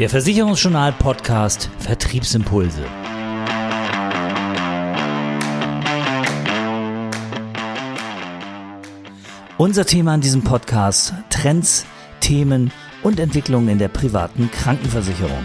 Der Versicherungsjournal Podcast Vertriebsimpulse. Unser Thema in diesem Podcast Trends, Themen und Entwicklungen in der privaten Krankenversicherung.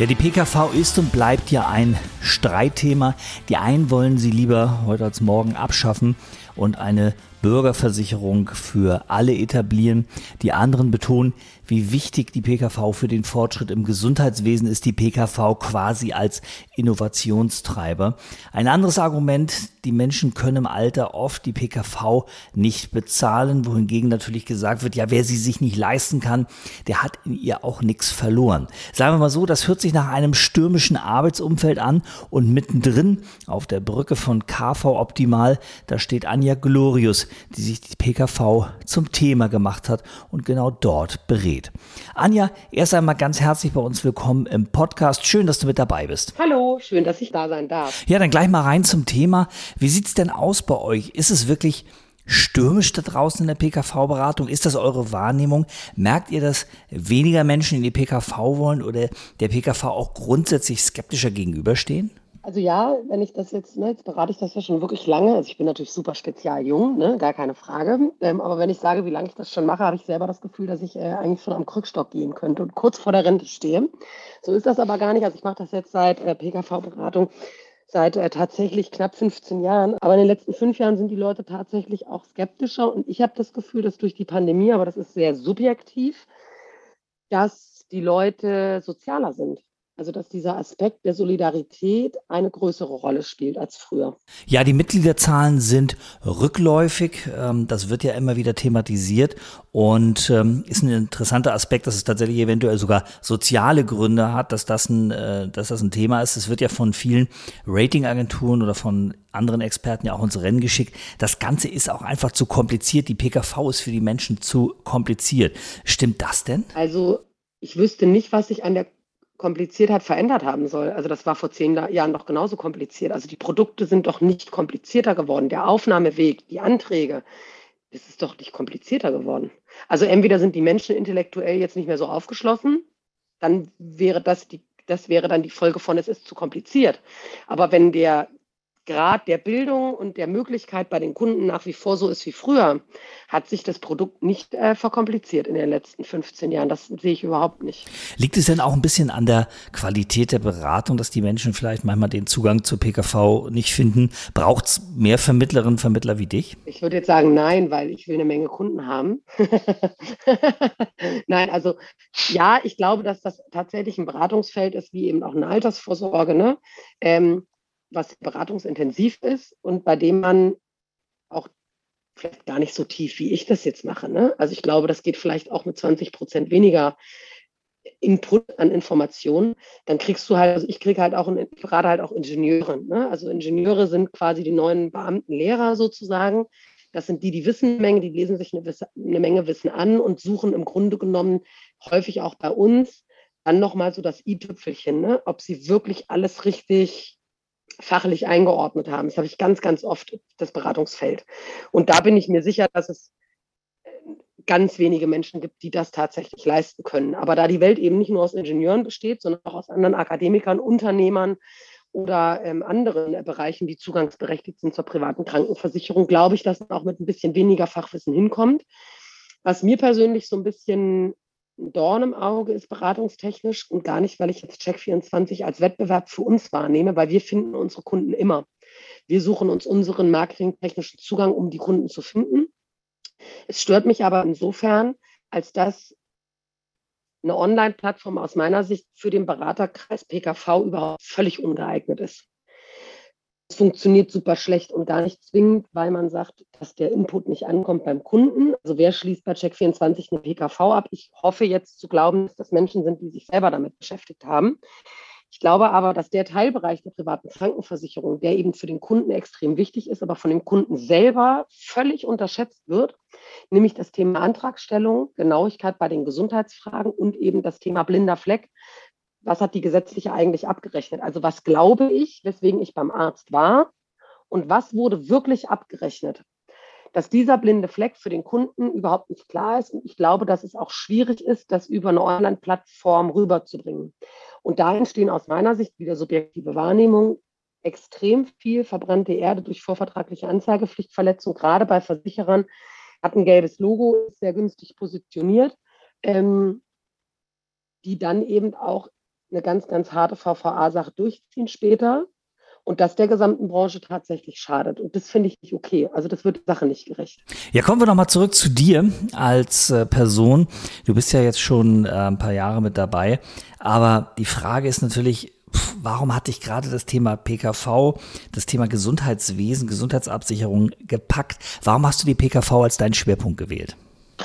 Ja, die PKV ist und bleibt ja ein Streitthema. Die einen wollen sie lieber heute als morgen abschaffen und eine Bürgerversicherung für alle etablieren. Die anderen betonen, wie wichtig die PKV für den Fortschritt im Gesundheitswesen ist, die PKV quasi als Innovationstreiber. Ein anderes Argument, die Menschen können im Alter oft die PKV nicht bezahlen, wohingegen natürlich gesagt wird, ja, wer sie sich nicht leisten kann, der hat in ihr auch nichts verloren. Sagen wir mal so, das hört sich nach einem stürmischen Arbeitsumfeld an und mittendrin auf der Brücke von KV Optimal, da steht Anja Glorius, die sich die PKV zum Thema gemacht hat und genau dort berät. Anja, erst einmal ganz herzlich bei uns willkommen im Podcast. Schön, dass du mit dabei bist. Hallo, schön, dass ich da sein darf. Ja, dann gleich mal rein zum Thema. Wie sieht es denn aus bei euch? Ist es wirklich stürmisch da draußen in der PKV-Beratung? Ist das eure Wahrnehmung? Merkt ihr, dass weniger Menschen in die PKV wollen oder der PKV auch grundsätzlich skeptischer gegenüberstehen? Also ja, wenn ich das jetzt, ne, jetzt berate ich das ja schon wirklich lange. Also ich bin natürlich super spezial jung, ne, gar keine Frage. Ähm, aber wenn ich sage, wie lange ich das schon mache, habe ich selber das Gefühl, dass ich äh, eigentlich schon am Krückstock gehen könnte und kurz vor der Rente stehe. So ist das aber gar nicht. Also ich mache das jetzt seit äh, PKV-Beratung seit äh, tatsächlich knapp 15 Jahren. Aber in den letzten fünf Jahren sind die Leute tatsächlich auch skeptischer. Und ich habe das Gefühl, dass durch die Pandemie, aber das ist sehr subjektiv, dass die Leute sozialer sind. Also dass dieser Aspekt der Solidarität eine größere Rolle spielt als früher. Ja, die Mitgliederzahlen sind rückläufig. Ähm, das wird ja immer wieder thematisiert und ähm, ist ein interessanter Aspekt, dass es tatsächlich eventuell sogar soziale Gründe hat, dass das ein, äh, dass das ein Thema ist. Es wird ja von vielen Ratingagenturen oder von anderen Experten ja auch ins Rennen geschickt. Das Ganze ist auch einfach zu kompliziert. Die PKV ist für die Menschen zu kompliziert. Stimmt das denn? Also ich wüsste nicht, was sich an der Kompliziertheit verändert haben soll. Also das war vor zehn Jahren doch genauso kompliziert. Also die Produkte sind doch nicht komplizierter geworden. Der Aufnahmeweg, die Anträge, das ist doch nicht komplizierter geworden. Also entweder sind die Menschen intellektuell jetzt nicht mehr so aufgeschlossen, dann wäre das die, das wäre dann die Folge von, es ist zu kompliziert. Aber wenn der Grad der Bildung und der Möglichkeit bei den Kunden nach wie vor so ist wie früher, hat sich das Produkt nicht äh, verkompliziert in den letzten 15 Jahren. Das sehe ich überhaupt nicht. Liegt es denn auch ein bisschen an der Qualität der Beratung, dass die Menschen vielleicht manchmal den Zugang zur PKV nicht finden? Braucht es mehr Vermittlerinnen und Vermittler wie dich? Ich würde jetzt sagen nein, weil ich will eine Menge Kunden haben. nein, also ja, ich glaube, dass das tatsächlich ein Beratungsfeld ist, wie eben auch eine Altersvorsorge. Ne? Ähm, was beratungsintensiv ist und bei dem man auch vielleicht gar nicht so tief, wie ich das jetzt mache. Ne? Also ich glaube, das geht vielleicht auch mit 20 Prozent weniger Input an Informationen. Dann kriegst du halt, also ich kriege halt auch, gerade halt auch Ingenieure. Ne? Also Ingenieure sind quasi die neuen Beamten Lehrer sozusagen. Das sind die, die wissen eine Menge, die lesen sich eine, eine Menge Wissen an und suchen im Grunde genommen häufig auch bei uns dann nochmal so das i-Tüpfelchen, ne? ob sie wirklich alles richtig fachlich eingeordnet haben. Das habe ich ganz, ganz oft, das Beratungsfeld. Und da bin ich mir sicher, dass es äh, ganz wenige Menschen gibt, die das tatsächlich leisten können. Aber da die Welt eben nicht nur aus Ingenieuren besteht, sondern auch aus anderen Akademikern, Unternehmern oder ähm, anderen Bereichen, die zugangsberechtigt sind zur privaten Krankenversicherung, glaube ich, dass man auch mit ein bisschen weniger Fachwissen hinkommt. Was mir persönlich so ein bisschen Dorn im Auge ist beratungstechnisch und gar nicht, weil ich jetzt Check24 als Wettbewerb für uns wahrnehme, weil wir finden unsere Kunden immer. Wir suchen uns unseren marketingtechnischen Zugang, um die Kunden zu finden. Es stört mich aber insofern, als dass eine Online-Plattform aus meiner Sicht für den Beraterkreis PKV überhaupt völlig ungeeignet ist. Es funktioniert super schlecht und gar nicht zwingend, weil man sagt, dass der Input nicht ankommt beim Kunden. Also wer schließt bei Check24 eine PKV ab? Ich hoffe jetzt zu glauben, dass das Menschen sind, die sich selber damit beschäftigt haben. Ich glaube aber, dass der Teilbereich der privaten Krankenversicherung, der eben für den Kunden extrem wichtig ist, aber von dem Kunden selber völlig unterschätzt wird, nämlich das Thema Antragstellung, Genauigkeit bei den Gesundheitsfragen und eben das Thema blinder Fleck, was hat die gesetzliche eigentlich abgerechnet? Also was glaube ich, weswegen ich beim Arzt war und was wurde wirklich abgerechnet. Dass dieser blinde Fleck für den Kunden überhaupt nicht klar ist. Und ich glaube, dass es auch schwierig ist, das über eine Online-Plattform rüberzubringen. Und da entstehen aus meiner Sicht wieder subjektive Wahrnehmungen, extrem viel verbrannte Erde durch vorvertragliche Anzeigepflichtverletzung, gerade bei Versicherern, hat ein gelbes Logo, ist sehr günstig positioniert, ähm, die dann eben auch eine ganz, ganz harte VVA-Sache durchziehen später und das der gesamten Branche tatsächlich schadet. Und das finde ich nicht okay. Also das wird Sache nicht gerecht. Ja, kommen wir nochmal zurück zu dir als äh, Person. Du bist ja jetzt schon äh, ein paar Jahre mit dabei. Aber die Frage ist natürlich, warum hat dich gerade das Thema PKV, das Thema Gesundheitswesen, Gesundheitsabsicherung gepackt? Warum hast du die PKV als deinen Schwerpunkt gewählt?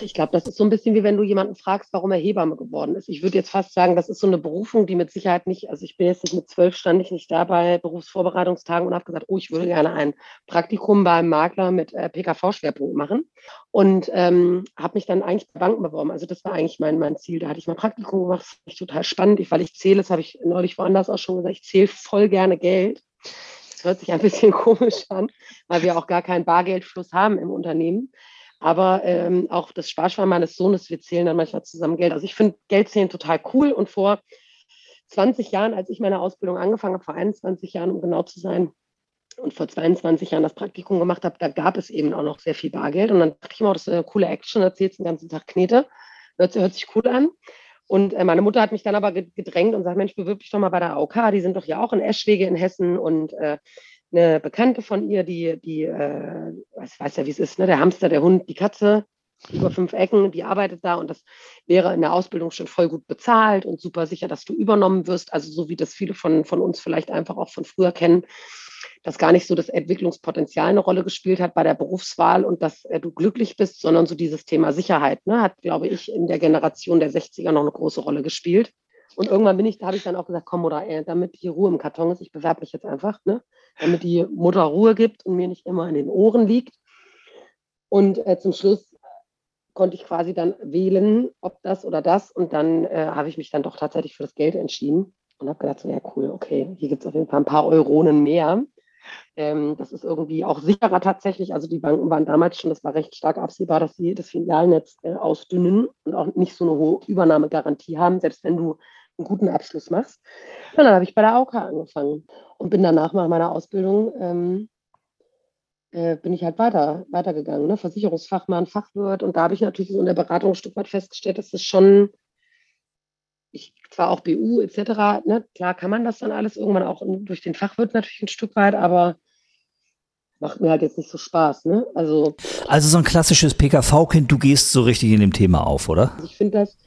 Ich glaube, das ist so ein bisschen wie wenn du jemanden fragst, warum er Hebamme geworden ist. Ich würde jetzt fast sagen, das ist so eine Berufung, die mit Sicherheit nicht, also ich bin jetzt nicht mit zwölf, stand ich nicht da bei Berufsvorbereitungstagen und habe gesagt, oh, ich würde gerne ein Praktikum beim Makler mit äh, PKV-Schwerpunkt machen. Und ähm, habe mich dann eigentlich bei Banken beworben. Also das war eigentlich mein, mein Ziel. Da hatte ich mal Praktikum gemacht, das fand ich total spannend, weil ich zähle, das habe ich neulich woanders auch schon gesagt, ich zähle voll gerne Geld. Das hört sich ein bisschen komisch an, weil wir auch gar keinen Bargeldfluss haben im Unternehmen. Aber ähm, auch das Sparschwein meines Sohnes, wir zählen dann manchmal zusammen Geld. Also ich finde Geldzählen total cool. Und vor 20 Jahren, als ich meine Ausbildung angefangen habe, vor 21 Jahren, um genau zu sein, und vor 22 Jahren das Praktikum gemacht habe, da gab es eben auch noch sehr viel Bargeld. Und dann dachte ich mir, oh, das ist eine coole Action, erzählst den ganzen Tag Knete. Hört, hört sich cool an. Und äh, meine Mutter hat mich dann aber gedrängt und sagt, Mensch, bewirb dich doch mal bei der AOK, die sind doch ja auch in Eschwege in Hessen und äh, eine Bekannte von ihr, die, die äh, ich weiß ja, wie es ist, ne? der Hamster, der Hund, die Katze, über fünf Ecken, die arbeitet da und das wäre in der Ausbildung schon voll gut bezahlt und super sicher, dass du übernommen wirst. Also so wie das viele von, von uns vielleicht einfach auch von früher kennen, dass gar nicht so das Entwicklungspotenzial eine Rolle gespielt hat bei der Berufswahl und dass äh, du glücklich bist, sondern so dieses Thema Sicherheit ne, hat, glaube ich, in der Generation der 60er noch eine große Rolle gespielt. Und irgendwann bin ich, da habe ich dann auch gesagt, komm, oder äh, damit hier Ruhe im Karton ist, ich bewerbe mich jetzt einfach, ne? damit die Mutter Ruhe gibt und mir nicht immer in den Ohren liegt. Und äh, zum Schluss konnte ich quasi dann wählen, ob das oder das. Und dann äh, habe ich mich dann doch tatsächlich für das Geld entschieden und habe gedacht, so, ja cool, okay, hier gibt es auf jeden Fall ein paar Euronen mehr. Ähm, das ist irgendwie auch sicherer tatsächlich. Also die Banken waren damals schon, das war recht stark absehbar, dass sie das Filialnetz äh, ausdünnen und auch nicht so eine hohe Übernahmegarantie haben, selbst wenn du einen guten Abschluss machst. Und dann habe ich bei der AOK angefangen und bin danach nach meiner Ausbildung ähm, äh, bin ich halt weiter, weitergegangen, ne? Versicherungsfachmann, Fachwirt und da habe ich natürlich so in der Beratung ein Stück weit festgestellt, dass es schon, ich zwar auch BU etc., ne? klar kann man das dann alles irgendwann auch durch den Fachwirt natürlich ein Stück weit, aber macht mir halt jetzt nicht so Spaß. Ne? Also, also so ein klassisches PKV-Kind, du gehst so richtig in dem Thema auf, oder? Also ich finde das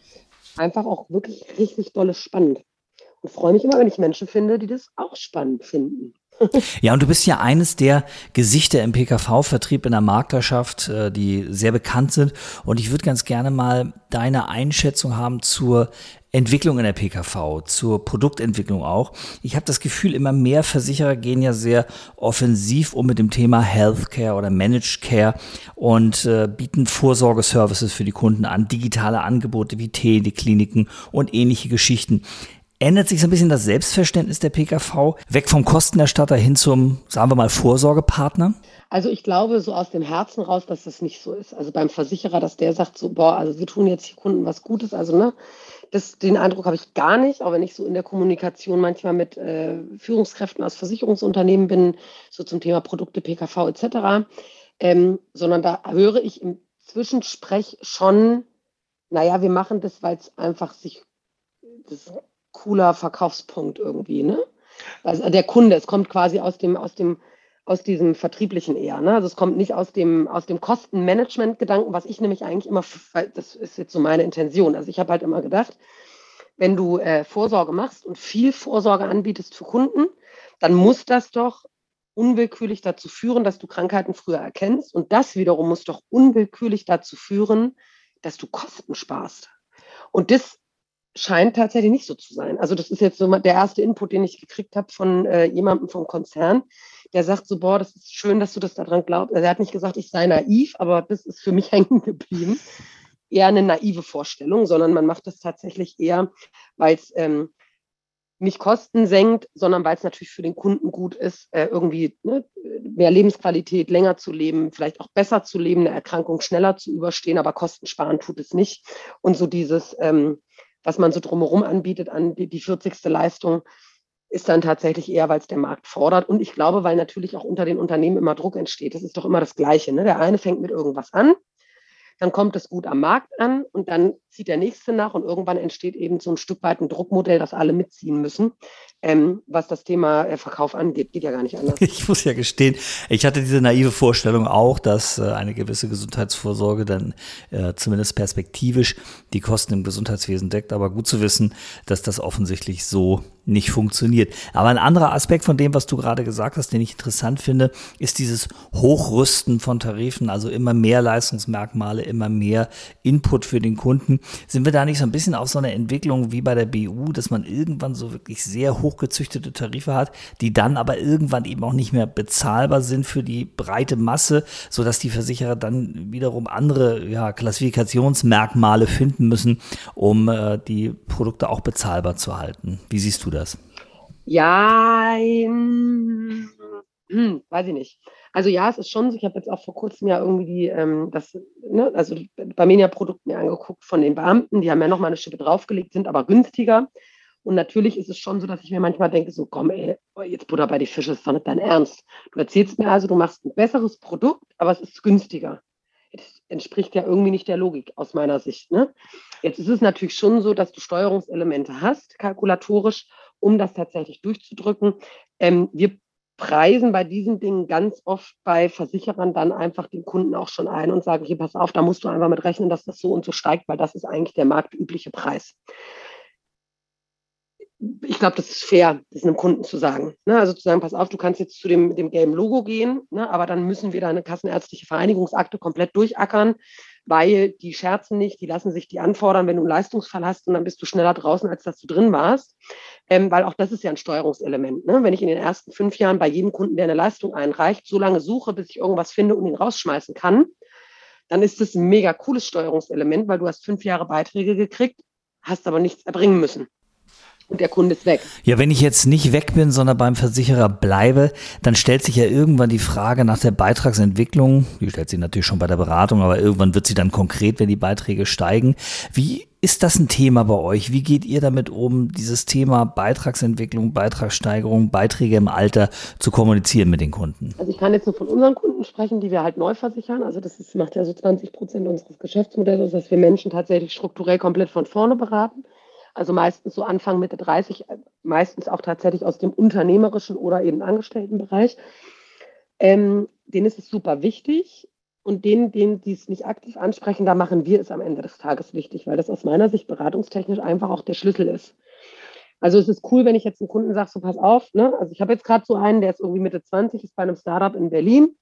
einfach auch wirklich richtig dolle spannend. Und freue mich immer, wenn ich Menschen finde, die das auch spannend finden. Ja, und du bist ja eines der Gesichter im PKV-Vertrieb in der Maklerschaft, äh, die sehr bekannt sind. Und ich würde ganz gerne mal deine Einschätzung haben zur Entwicklung in der PKV, zur Produktentwicklung auch. Ich habe das Gefühl, immer mehr Versicherer gehen ja sehr offensiv um mit dem Thema Healthcare oder Managed Care und äh, bieten Vorsorgeservices für die Kunden an, digitale Angebote wie Telekliniken und ähnliche Geschichten. Ändert sich so ein bisschen das Selbstverständnis der PKV weg vom Kostenerstatter hin zum, sagen wir mal, Vorsorgepartner? Also ich glaube so aus dem Herzen raus, dass das nicht so ist. Also beim Versicherer, dass der sagt so, boah, also wir tun jetzt die Kunden was Gutes. Also ne, das, den Eindruck habe ich gar nicht, auch wenn ich so in der Kommunikation manchmal mit äh, Führungskräften aus Versicherungsunternehmen bin, so zum Thema Produkte, PKV etc. Ähm, sondern da höre ich im Zwischensprech schon, naja, wir machen das, weil es einfach sich das cooler Verkaufspunkt irgendwie, ne? Also der Kunde, es kommt quasi aus dem, aus dem, aus diesem vertrieblichen eher. Ne? Also es kommt nicht aus dem, aus dem Kostenmanagement-Gedanken, was ich nämlich eigentlich immer, das ist jetzt so meine Intention. Also ich habe halt immer gedacht, wenn du äh, Vorsorge machst und viel Vorsorge anbietest für Kunden, dann muss das doch unwillkürlich dazu führen, dass du Krankheiten früher erkennst. Und das wiederum muss doch unwillkürlich dazu führen, dass du Kosten sparst. Und das scheint tatsächlich nicht so zu sein. Also das ist jetzt so der erste Input, den ich gekriegt habe von äh, jemandem vom Konzern, der sagt so, boah, das ist schön, dass du das daran glaubst. Also er hat nicht gesagt, ich sei naiv, aber das ist für mich hängen geblieben. Eher eine naive Vorstellung, sondern man macht das tatsächlich eher, weil es ähm, nicht Kosten senkt, sondern weil es natürlich für den Kunden gut ist, äh, irgendwie ne, mehr Lebensqualität, länger zu leben, vielleicht auch besser zu leben, eine Erkrankung schneller zu überstehen, aber Kosten sparen tut es nicht. Und so dieses, ähm, was man so drumherum anbietet an die, die 40. Leistung, ist dann tatsächlich eher, weil es der Markt fordert. Und ich glaube, weil natürlich auch unter den Unternehmen immer Druck entsteht. Das ist doch immer das Gleiche. Ne? Der eine fängt mit irgendwas an, dann kommt es gut am Markt an und dann zieht der nächste nach und irgendwann entsteht eben so ein Stück weit ein Druckmodell, das alle mitziehen müssen, ähm, was das Thema äh, Verkauf angeht. Geht ja gar nicht anders. Ich muss ja gestehen, ich hatte diese naive Vorstellung auch, dass äh, eine gewisse Gesundheitsvorsorge dann äh, zumindest perspektivisch die Kosten im Gesundheitswesen deckt. Aber gut zu wissen, dass das offensichtlich so nicht funktioniert. Aber ein anderer Aspekt von dem, was du gerade gesagt hast, den ich interessant finde, ist dieses Hochrüsten von Tarifen, also immer mehr Leistungsmerkmale, immer mehr Input für den Kunden. Sind wir da nicht so ein bisschen auf so einer Entwicklung wie bei der BU, dass man irgendwann so wirklich sehr hochgezüchtete Tarife hat, die dann aber irgendwann eben auch nicht mehr bezahlbar sind für die breite Masse, sodass die Versicherer dann wiederum andere ja, Klassifikationsmerkmale finden müssen, um äh, die Produkte auch bezahlbar zu halten. Wie siehst du das? Ja, hm, hm, weiß ich nicht. Also ja, es ist schon so, ich habe jetzt auch vor kurzem ja irgendwie ähm, das, ne, also bei Media-Produkt mir angeguckt von den Beamten, die haben ja nochmal eine Schippe draufgelegt, sind aber günstiger. Und natürlich ist es schon so, dass ich mir manchmal denke, so komm ey, jetzt Butter bei die Fische, ist doch nicht dein Ernst. Du erzählst mir also, du machst ein besseres Produkt, aber es ist günstiger. Das entspricht ja irgendwie nicht der Logik aus meiner Sicht. Ne? Jetzt ist es natürlich schon so, dass du Steuerungselemente hast, kalkulatorisch, um das tatsächlich durchzudrücken. Ähm, wir preisen bei diesen Dingen ganz oft bei Versicherern dann einfach den Kunden auch schon ein und sagen, hier pass auf, da musst du einfach mit rechnen, dass das so und so steigt, weil das ist eigentlich der marktübliche Preis. Ich glaube, das ist fair, das einem Kunden zu sagen. Ne? Also zu sagen, pass auf, du kannst jetzt zu dem, dem gelben Logo gehen, ne? aber dann müssen wir deine kassenärztliche Vereinigungsakte komplett durchackern weil die scherzen nicht, die lassen sich die anfordern, wenn du einen Leistungsfall hast und dann bist du schneller draußen, als dass du drin warst. Ähm, weil auch das ist ja ein Steuerungselement. Ne? Wenn ich in den ersten fünf Jahren bei jedem Kunden, der eine Leistung einreicht, so lange suche, bis ich irgendwas finde und ihn rausschmeißen kann, dann ist das ein mega cooles Steuerungselement, weil du hast fünf Jahre Beiträge gekriegt, hast aber nichts erbringen müssen und der Kunde ist weg. Ja, wenn ich jetzt nicht weg bin, sondern beim Versicherer bleibe, dann stellt sich ja irgendwann die Frage nach der Beitragsentwicklung. Die stellt sich natürlich schon bei der Beratung, aber irgendwann wird sie dann konkret, wenn die Beiträge steigen. Wie ist das ein Thema bei euch? Wie geht ihr damit um, dieses Thema Beitragsentwicklung, Beitragssteigerung, Beiträge im Alter zu kommunizieren mit den Kunden? Also ich kann jetzt nur von unseren Kunden sprechen, die wir halt neu versichern. Also das ist, macht ja so 20 Prozent unseres Geschäftsmodells, dass wir Menschen tatsächlich strukturell komplett von vorne beraten also meistens so Anfang, Mitte 30, meistens auch tatsächlich aus dem unternehmerischen oder eben Angestelltenbereich. Ähm, denen ist es super wichtig und denen, denen, die es nicht aktiv ansprechen, da machen wir es am Ende des Tages wichtig, weil das aus meiner Sicht beratungstechnisch einfach auch der Schlüssel ist. Also es ist cool, wenn ich jetzt einem Kunden sage, so pass auf, ne? also ich habe jetzt gerade so einen, der ist irgendwie Mitte 20, ist bei einem Startup in Berlin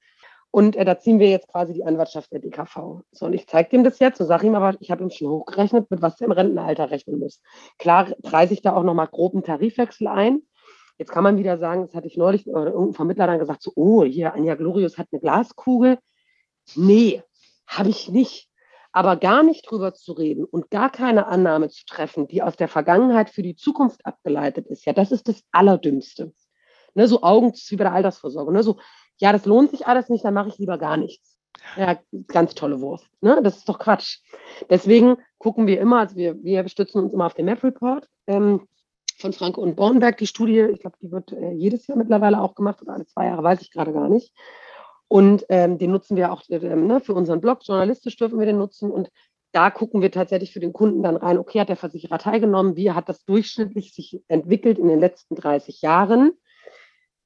und äh, da ziehen wir jetzt quasi die Anwartschaft der DKV. So, und ich zeige ihm das jetzt und sage ihm aber, ich habe ihm schon hochgerechnet, mit was er im Rentenalter rechnen muss. Klar preise ich da auch nochmal groben Tarifwechsel ein. Jetzt kann man wieder sagen, das hatte ich neulich, oder irgendein Vermittler dann gesagt, so, oh, hier, Anja Glorius hat eine Glaskugel. Nee, habe ich nicht. Aber gar nicht drüber zu reden und gar keine Annahme zu treffen, die aus der Vergangenheit für die Zukunft abgeleitet ist, ja, das ist das Allerdümmste. Ne, so Augen wie bei der Altersvorsorge. Ne, so, ja, das lohnt sich alles nicht, dann mache ich lieber gar nichts. Ja, ganz tolle Wurst. Ne? Das ist doch Quatsch. Deswegen gucken wir immer, also wir, wir stützen uns immer auf den Map Report ähm, von Franke und Bornberg. Die Studie, ich glaube, die wird äh, jedes Jahr mittlerweile auch gemacht oder alle zwei Jahre, weiß ich gerade gar nicht. Und ähm, den nutzen wir auch äh, ne, für unseren Blog. Journalistisch dürfen wir den nutzen. Und da gucken wir tatsächlich für den Kunden dann rein, okay, hat der Versicherer teilgenommen? Wie hat das durchschnittlich sich entwickelt in den letzten 30 Jahren?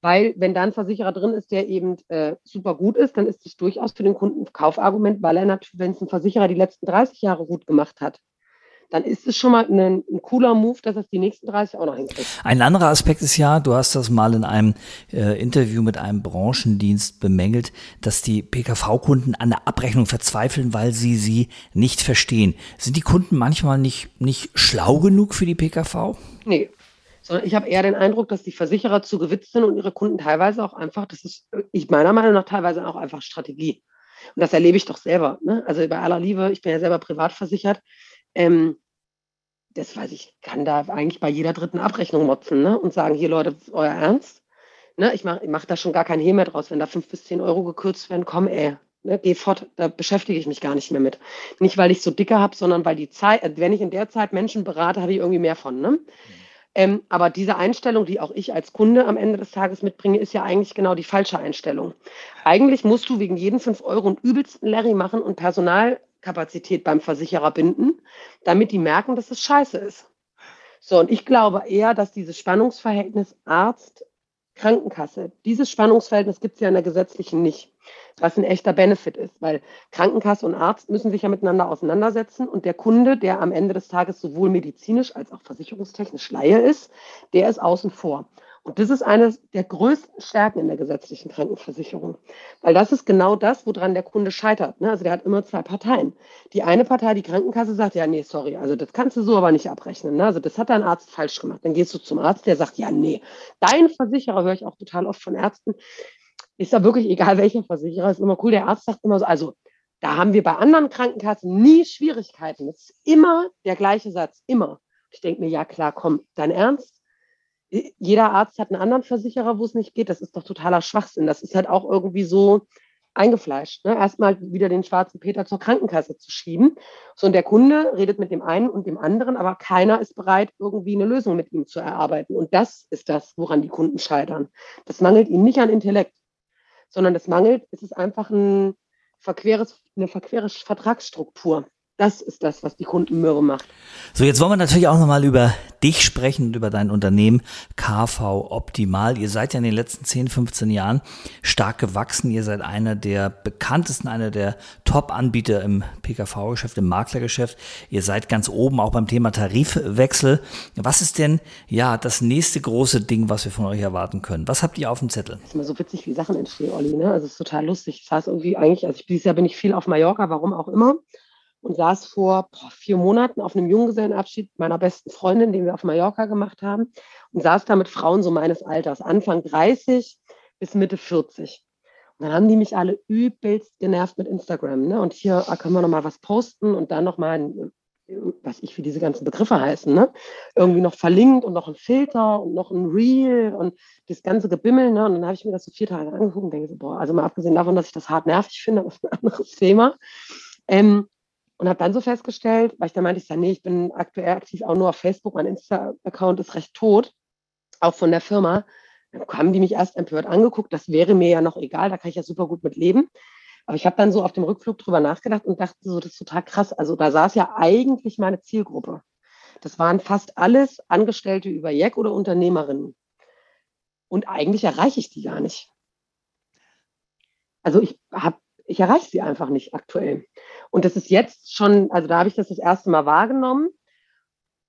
Weil wenn da ein Versicherer drin ist, der eben äh, super gut ist, dann ist es durchaus für den Kunden ein Kaufargument, weil er natürlich, wenn es ein Versicherer die letzten 30 Jahre gut gemacht hat, dann ist es schon mal ein, ein, cooler Move, dass es die nächsten 30 auch noch hinkriegt. Ein anderer Aspekt ist ja, du hast das mal in einem äh, Interview mit einem Branchendienst bemängelt, dass die PKV-Kunden an der Abrechnung verzweifeln, weil sie sie nicht verstehen. Sind die Kunden manchmal nicht, nicht schlau genug für die PKV? Nee, sondern ich habe eher den Eindruck, dass die Versicherer zu gewitzt sind und ihre Kunden teilweise auch einfach, das ist ich meiner Meinung nach teilweise auch einfach Strategie. Und das erlebe ich doch selber. Ne? Also bei aller Liebe, ich bin ja selber privat versichert. Ähm, das weiß ich, kann da eigentlich bei jeder dritten Abrechnung motzen ne? und sagen, hier Leute, das ist euer Ernst. Ne? Ich mache mach da schon gar kein Hehl mehr draus, wenn da fünf bis zehn Euro gekürzt werden, komm ey, ne? geh fort, da beschäftige ich mich gar nicht mehr mit. Nicht, weil ich so dicke habe, sondern weil die Zeit, äh, wenn ich in der Zeit Menschen berate, habe ich irgendwie mehr von. Ne? Mhm. Ähm, aber diese Einstellung, die auch ich als Kunde am Ende des Tages mitbringe, ist ja eigentlich genau die falsche Einstellung. Eigentlich musst du wegen jeden fünf Euro einen übelsten Larry machen und Personalkapazität beim Versicherer binden, damit die merken, dass es scheiße ist. So, und ich glaube eher, dass dieses Spannungsverhältnis Arzt, Krankenkasse, dieses Spannungsverhältnis gibt es ja in der gesetzlichen nicht was ein echter Benefit ist, weil Krankenkasse und Arzt müssen sich ja miteinander auseinandersetzen und der Kunde, der am Ende des Tages sowohl medizinisch als auch versicherungstechnisch Laie ist, der ist außen vor. Und das ist eine der größten Stärken in der gesetzlichen Krankenversicherung. Weil das ist genau das, woran der Kunde scheitert. Ne? Also der hat immer zwei Parteien. Die eine Partei, die Krankenkasse, sagt, ja, nee, sorry, also das kannst du so aber nicht abrechnen. Ne? Also das hat dein Arzt falsch gemacht. Dann gehst du zum Arzt, der sagt, ja, nee. Dein Versicherer, höre ich auch total oft von Ärzten, ist da wirklich egal, welcher Versicherer, ist immer cool. Der Arzt sagt immer so, also da haben wir bei anderen Krankenkassen nie Schwierigkeiten. Das ist immer der gleiche Satz, immer. Ich denke mir, ja klar, komm, dein Ernst? Jeder Arzt hat einen anderen Versicherer, wo es nicht geht. Das ist doch totaler Schwachsinn. Das ist halt auch irgendwie so eingefleischt. Ne? Erstmal wieder den schwarzen Peter zur Krankenkasse zu schieben. So, und der Kunde redet mit dem einen und dem anderen, aber keiner ist bereit, irgendwie eine Lösung mit ihm zu erarbeiten. Und das ist das, woran die Kunden scheitern. Das mangelt ihnen nicht an Intellekt sondern es mangelt, es ist einfach ein verqueres, eine verquere Vertragsstruktur. Das ist das, was die Kunden mürbe macht. So, jetzt wollen wir natürlich auch nochmal über dich sprechen und über dein Unternehmen KV Optimal. Ihr seid ja in den letzten 10, 15 Jahren stark gewachsen. Ihr seid einer der bekanntesten, einer der Top-Anbieter im PKV-Geschäft, im Maklergeschäft. Ihr seid ganz oben auch beim Thema Tarifwechsel. Was ist denn, ja, das nächste große Ding, was wir von euch erwarten können? Was habt ihr auf dem Zettel? Das ist immer so witzig, wie Sachen entstehen, Olli, ne? Also, es ist total lustig. Ich saß irgendwie eigentlich, also dieses Jahr bin ich viel auf Mallorca, warum auch immer und saß vor boah, vier Monaten auf einem Junggesellenabschied meiner besten Freundin, den wir auf Mallorca gemacht haben, und saß da mit Frauen so meines Alters, Anfang 30 bis Mitte 40. Und dann haben die mich alle übelst genervt mit Instagram. Ne? Und hier ah, können wir nochmal was posten und dann nochmal, was ich, wie diese ganzen Begriffe heißen, ne? irgendwie noch verlinkt und noch ein Filter und noch ein Reel und das ganze Gebimmel. Ne? Und dann habe ich mir das so vier Tage angeguckt und denke so, boah, also mal abgesehen davon, dass ich das hart nervig finde, das ist ein anderes Thema. Ähm, und habe dann so festgestellt, weil ich dann meinte, ich sage, nee, ich bin aktuell aktiv auch nur auf Facebook, mein Insta-Account ist recht tot, auch von der Firma. Dann haben die mich erst empört angeguckt, das wäre mir ja noch egal, da kann ich ja super gut mit leben. Aber ich habe dann so auf dem Rückflug drüber nachgedacht und dachte so, das ist total krass. Also da saß ja eigentlich meine Zielgruppe. Das waren fast alles Angestellte über Jack oder Unternehmerinnen. Und eigentlich erreiche ich die gar nicht. Also ich habe ich erreiche sie einfach nicht aktuell. Und das ist jetzt schon, also da habe ich das das erste Mal wahrgenommen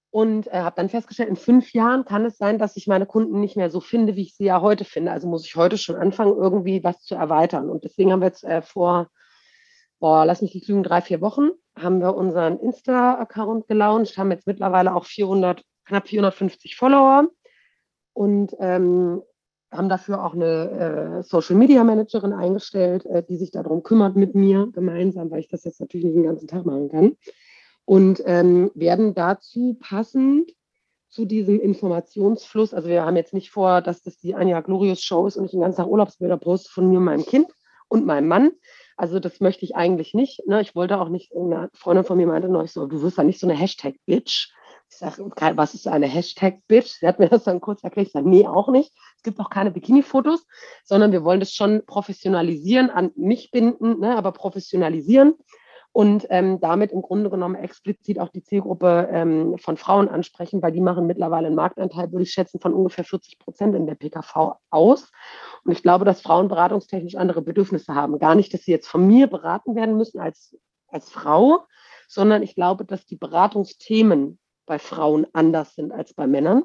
und äh, habe dann festgestellt, in fünf Jahren kann es sein, dass ich meine Kunden nicht mehr so finde, wie ich sie ja heute finde. Also muss ich heute schon anfangen, irgendwie was zu erweitern. Und deswegen haben wir jetzt äh, vor, boah, lass mich nicht lügen, drei, vier Wochen, haben wir unseren Insta-Account gelauncht, haben jetzt mittlerweile auch 400, knapp 450 Follower. Und ähm, haben dafür auch eine äh, Social Media Managerin eingestellt, äh, die sich darum kümmert mit mir gemeinsam, weil ich das jetzt natürlich nicht den ganzen Tag machen kann. Und ähm, werden dazu passend zu diesem Informationsfluss, also wir haben jetzt nicht vor, dass das die Anja Glorious Show ist und ich den ganzen Tag Urlaubsbilder poste von mir und meinem Kind und meinem Mann. Also das möchte ich eigentlich nicht. Ne? Ich wollte auch nicht, eine Freundin von mir meinte neulich so, du wirst da nicht so eine Hashtag-Bitch. Ich sage, was ist eine Hashtag-Bitch? Sie hat mir das dann kurz erklärt. Ich sage, nee, auch nicht. Es gibt auch keine Bikini-Fotos, sondern wir wollen das schon professionalisieren, an mich binden, ne, aber professionalisieren und ähm, damit im Grunde genommen explizit auch die Zielgruppe ähm, von Frauen ansprechen, weil die machen mittlerweile einen Marktanteil, würde ich schätzen, von ungefähr 40 Prozent in der PKV aus. Und ich glaube, dass Frauen beratungstechnisch andere Bedürfnisse haben. Gar nicht, dass sie jetzt von mir beraten werden müssen als, als Frau, sondern ich glaube, dass die Beratungsthemen bei Frauen anders sind als bei Männern.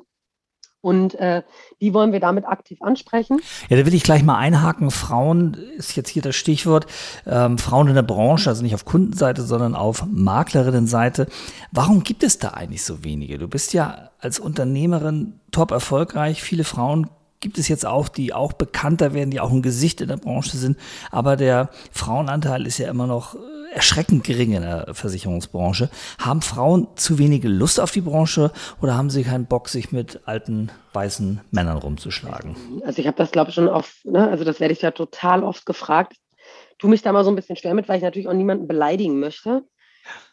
Und äh, die wollen wir damit aktiv ansprechen. Ja, da will ich gleich mal einhaken. Frauen ist jetzt hier das Stichwort. Ähm, Frauen in der Branche, also nicht auf Kundenseite, sondern auf Maklerinnenseite. Warum gibt es da eigentlich so wenige? Du bist ja als Unternehmerin top erfolgreich. Viele Frauen gibt es jetzt auch, die auch bekannter werden, die auch ein Gesicht in der Branche sind. Aber der Frauenanteil ist ja immer noch erschreckend gering in der Versicherungsbranche. Haben Frauen zu wenige Lust auf die Branche oder haben sie keinen Bock, sich mit alten weißen Männern rumzuschlagen? Also ich habe das, glaube ich, schon oft, ne? also das werde ich ja total oft gefragt. Tue mich da mal so ein bisschen schwer mit, weil ich natürlich auch niemanden beleidigen möchte.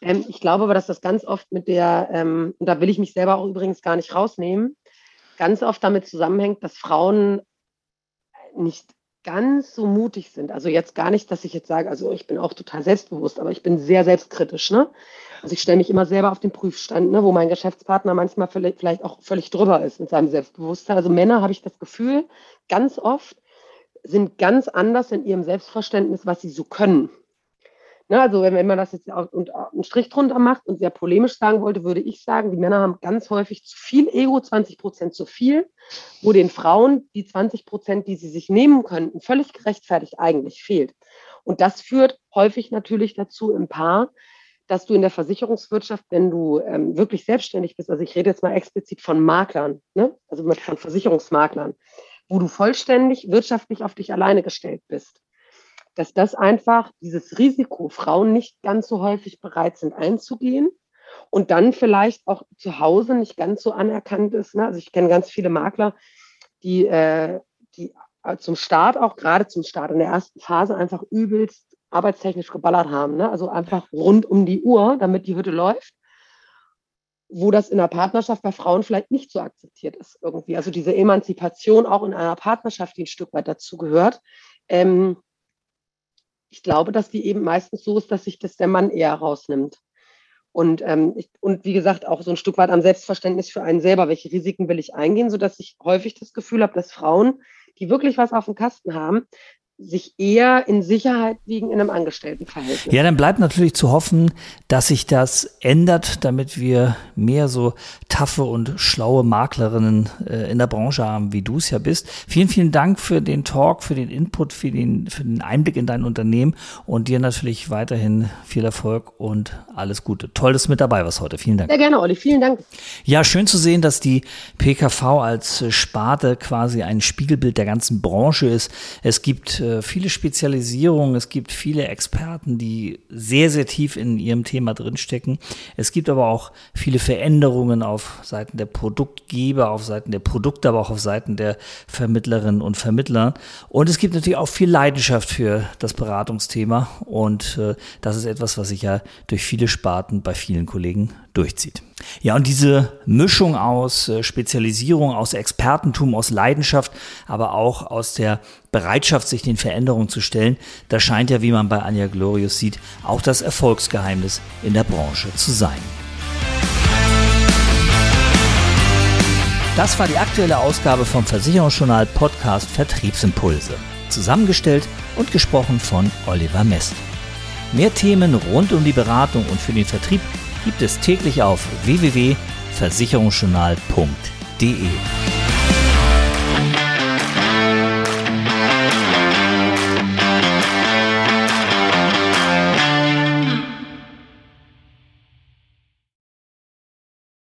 Ähm, ich glaube aber, dass das ganz oft mit der, ähm, und da will ich mich selber auch übrigens gar nicht rausnehmen, ganz oft damit zusammenhängt, dass Frauen nicht ganz so mutig sind. Also jetzt gar nicht, dass ich jetzt sage, also ich bin auch total selbstbewusst, aber ich bin sehr selbstkritisch. Ne? Also ich stelle mich immer selber auf den Prüfstand, ne, wo mein Geschäftspartner manchmal vielleicht auch völlig drüber ist mit seinem Selbstbewusstsein. Also Männer habe ich das Gefühl, ganz oft sind ganz anders in ihrem Selbstverständnis, was sie so können. Ne, also wenn, wenn man das jetzt auch, und, einen Strich drunter macht und sehr polemisch sagen wollte, würde ich sagen, die Männer haben ganz häufig zu viel Ego, 20 Prozent zu viel, wo den Frauen die 20 Prozent, die sie sich nehmen könnten, völlig gerechtfertigt eigentlich fehlt. Und das führt häufig natürlich dazu im Paar, dass du in der Versicherungswirtschaft, wenn du ähm, wirklich selbstständig bist, also ich rede jetzt mal explizit von Maklern, ne? also von Versicherungsmaklern, wo du vollständig wirtschaftlich auf dich alleine gestellt bist dass das einfach dieses Risiko Frauen nicht ganz so häufig bereit sind einzugehen und dann vielleicht auch zu Hause nicht ganz so anerkannt ist. Ne? Also ich kenne ganz viele Makler, die, äh, die zum Start, auch gerade zum Start in der ersten Phase, einfach übelst arbeitstechnisch geballert haben. Ne? Also einfach rund um die Uhr, damit die Hütte läuft. Wo das in der Partnerschaft bei Frauen vielleicht nicht so akzeptiert ist irgendwie. Also diese Emanzipation auch in einer Partnerschaft, die ein Stück weit dazu gehört. Ähm, ich glaube, dass die eben meistens so ist, dass sich das der Mann eher rausnimmt. Und, ähm, ich, und wie gesagt, auch so ein Stück weit am Selbstverständnis für einen selber, welche Risiken will ich eingehen, sodass ich häufig das Gefühl habe, dass Frauen, die wirklich was auf dem Kasten haben, sich eher in Sicherheit wiegen in einem Angestelltenverhältnis. Ja, dann bleibt natürlich zu hoffen, dass sich das ändert, damit wir mehr so taffe und schlaue Maklerinnen äh, in der Branche haben, wie du es ja bist. Vielen, vielen Dank für den Talk, für den Input, für den, für den Einblick in dein Unternehmen und dir natürlich weiterhin viel Erfolg und alles Gute. Toll, dass du mit dabei warst heute. Vielen Dank. Sehr gerne, Olli. Vielen Dank. Ja, schön zu sehen, dass die PKV als Sparte quasi ein Spiegelbild der ganzen Branche ist. Es gibt äh, viele Spezialisierungen, es gibt viele Experten, die sehr, sehr tief in ihrem Thema drinstecken. Es gibt aber auch viele Veränderungen auf Seiten der Produktgeber, auf Seiten der Produkte, aber auch auf Seiten der Vermittlerinnen und Vermittler. Und es gibt natürlich auch viel Leidenschaft für das Beratungsthema. Und äh, das ist etwas, was sich ja durch viele Sparten bei vielen Kollegen durchzieht. Ja, und diese Mischung aus äh, Spezialisierung, aus Expertentum, aus Leidenschaft, aber auch aus der Bereitschaft, sich den Veränderungen zu stellen, das scheint ja, wie man bei Anja Glorius sieht, auch das Erfolgsgeheimnis in der Branche zu sein. Das war die aktuelle Ausgabe vom Versicherungsjournal Podcast Vertriebsimpulse. Zusammengestellt und gesprochen von Oliver Mest. Mehr Themen rund um die Beratung und für den Vertrieb gibt es täglich auf www.versicherungsjournal.de.